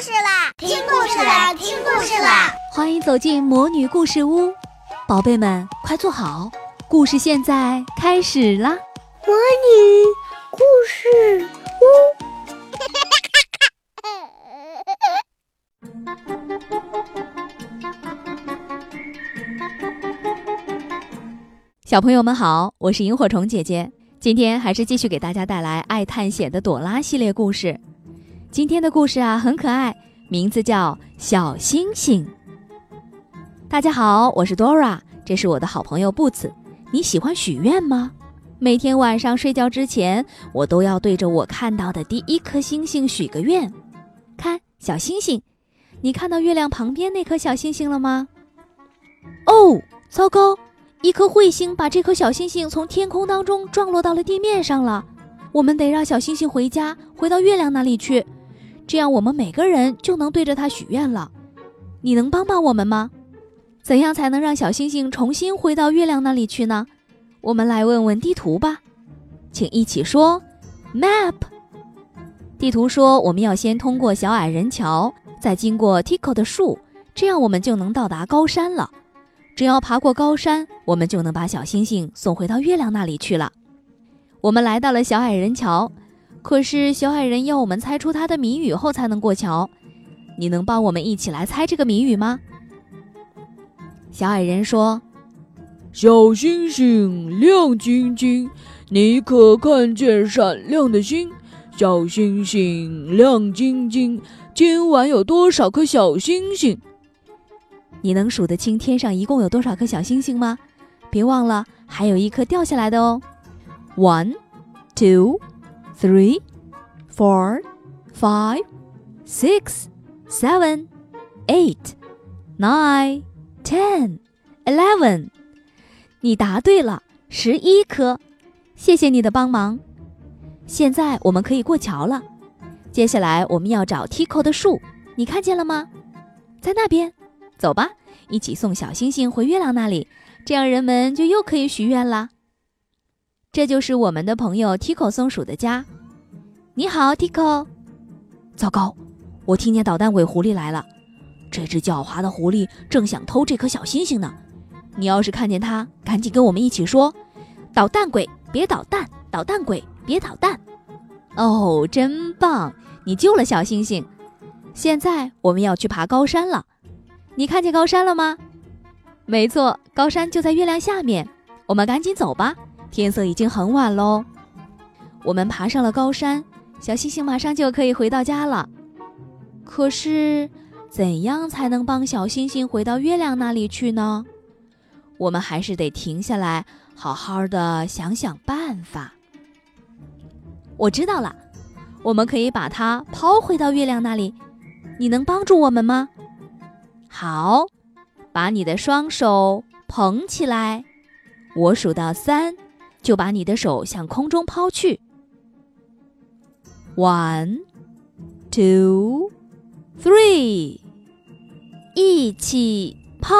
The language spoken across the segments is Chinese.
事啦！听故事啦！听故事啦！欢迎走进魔女故事屋，宝贝们快坐好，故事现在开始啦！魔女故事屋，小朋友们好，我是萤火虫姐姐，今天还是继续给大家带来爱探险的朵拉系列故事。今天的故事啊，很可爱，名字叫《小星星》。大家好，我是 Dora，这是我的好朋友 Boots。你喜欢许愿吗？每天晚上睡觉之前，我都要对着我看到的第一颗星星许个愿。看，小星星，你看到月亮旁边那颗小星星了吗？哦，糟糕，一颗彗星把这颗小星星从天空当中撞落到了地面上了。我们得让小星星回家，回到月亮那里去。这样，我们每个人就能对着它许愿了。你能帮帮我们吗？怎样才能让小星星重新回到月亮那里去呢？我们来问问地图吧，请一起说：Map。地图说，我们要先通过小矮人桥，再经过 Tico 的树，这样我们就能到达高山了。只要爬过高山，我们就能把小星星送回到月亮那里去了。我们来到了小矮人桥。可是小矮人要我们猜出他的谜语后才能过桥，你能帮我们一起来猜这个谜语吗？小矮人说：“小星星亮晶晶，你可看见闪亮的星？小星星亮晶晶，今晚有多少颗小星星？你能数得清天上一共有多少颗小星星吗？别忘了还有一颗掉下来的哦。One, two。” Three, four, five, six, seven, eight, nine, ten, eleven。你答对了，十一颗。谢谢你的帮忙。现在我们可以过桥了。接下来我们要找 Tico 的树，你看见了吗？在那边。走吧，一起送小星星回月亮那里，这样人们就又可以许愿啦。这就是我们的朋友 Tico 松鼠的家。你好，Tico。糟糕，我听见捣蛋鬼狐狸来了。这只狡猾的狐狸正想偷这颗小星星呢。你要是看见它，赶紧跟我们一起说：“捣蛋鬼，别捣蛋！捣蛋鬼，别捣蛋！”哦，真棒！你救了小星星。现在我们要去爬高山了。你看见高山了吗？没错，高山就在月亮下面。我们赶紧走吧。天色已经很晚喽，我们爬上了高山，小星星马上就可以回到家了。可是，怎样才能帮小星星回到月亮那里去呢？我们还是得停下来，好好的想想办法。我知道了，我们可以把它抛回到月亮那里。你能帮助我们吗？好，把你的双手捧起来，我数到三。就把你的手向空中抛去。One, two, three，一起抛！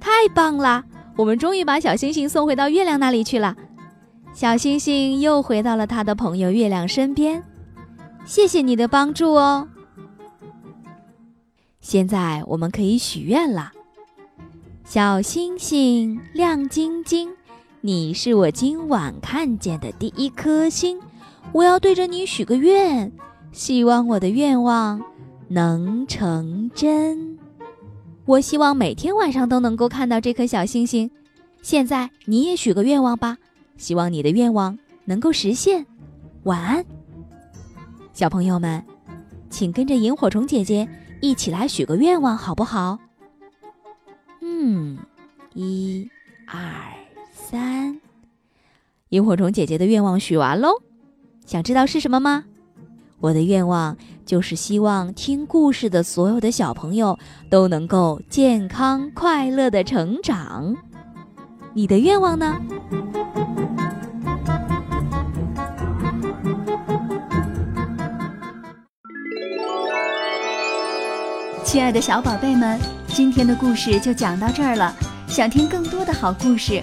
太棒了，我们终于把小星星送回到月亮那里去了。小星星又回到了他的朋友月亮身边。谢谢你的帮助哦。现在我们可以许愿了。小星星亮晶晶。你是我今晚看见的第一颗星，我要对着你许个愿，希望我的愿望能成真。我希望每天晚上都能够看到这颗小星星。现在你也许个愿望吧，希望你的愿望能够实现。晚安，小朋友们，请跟着萤火虫姐姐一起来许个愿望，好不好？嗯，一、二。三，萤火虫姐姐的愿望许完喽，想知道是什么吗？我的愿望就是希望听故事的所有的小朋友都能够健康快乐的成长。你的愿望呢？亲爱的小宝贝们，今天的故事就讲到这儿了。想听更多的好故事。